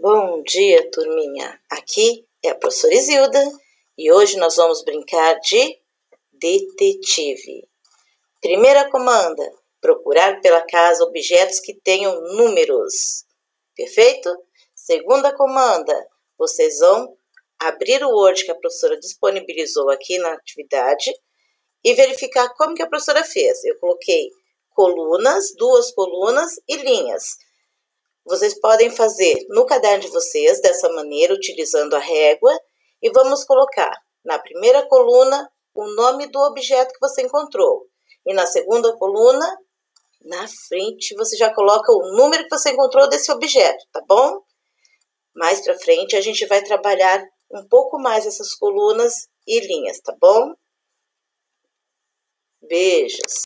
Bom dia, turminha. Aqui é a professora Isilda e hoje nós vamos brincar de detetive. Primeira comanda: procurar pela casa objetos que tenham números. Perfeito? Segunda comanda: vocês vão abrir o Word que a professora disponibilizou aqui na atividade e verificar como que a professora fez. Eu coloquei colunas, duas colunas e linhas. Vocês podem fazer no caderno de vocês, dessa maneira, utilizando a régua, e vamos colocar na primeira coluna o nome do objeto que você encontrou. E na segunda coluna, na frente, você já coloca o número que você encontrou desse objeto, tá bom? Mais para frente, a gente vai trabalhar um pouco mais essas colunas e linhas, tá bom? Beijos!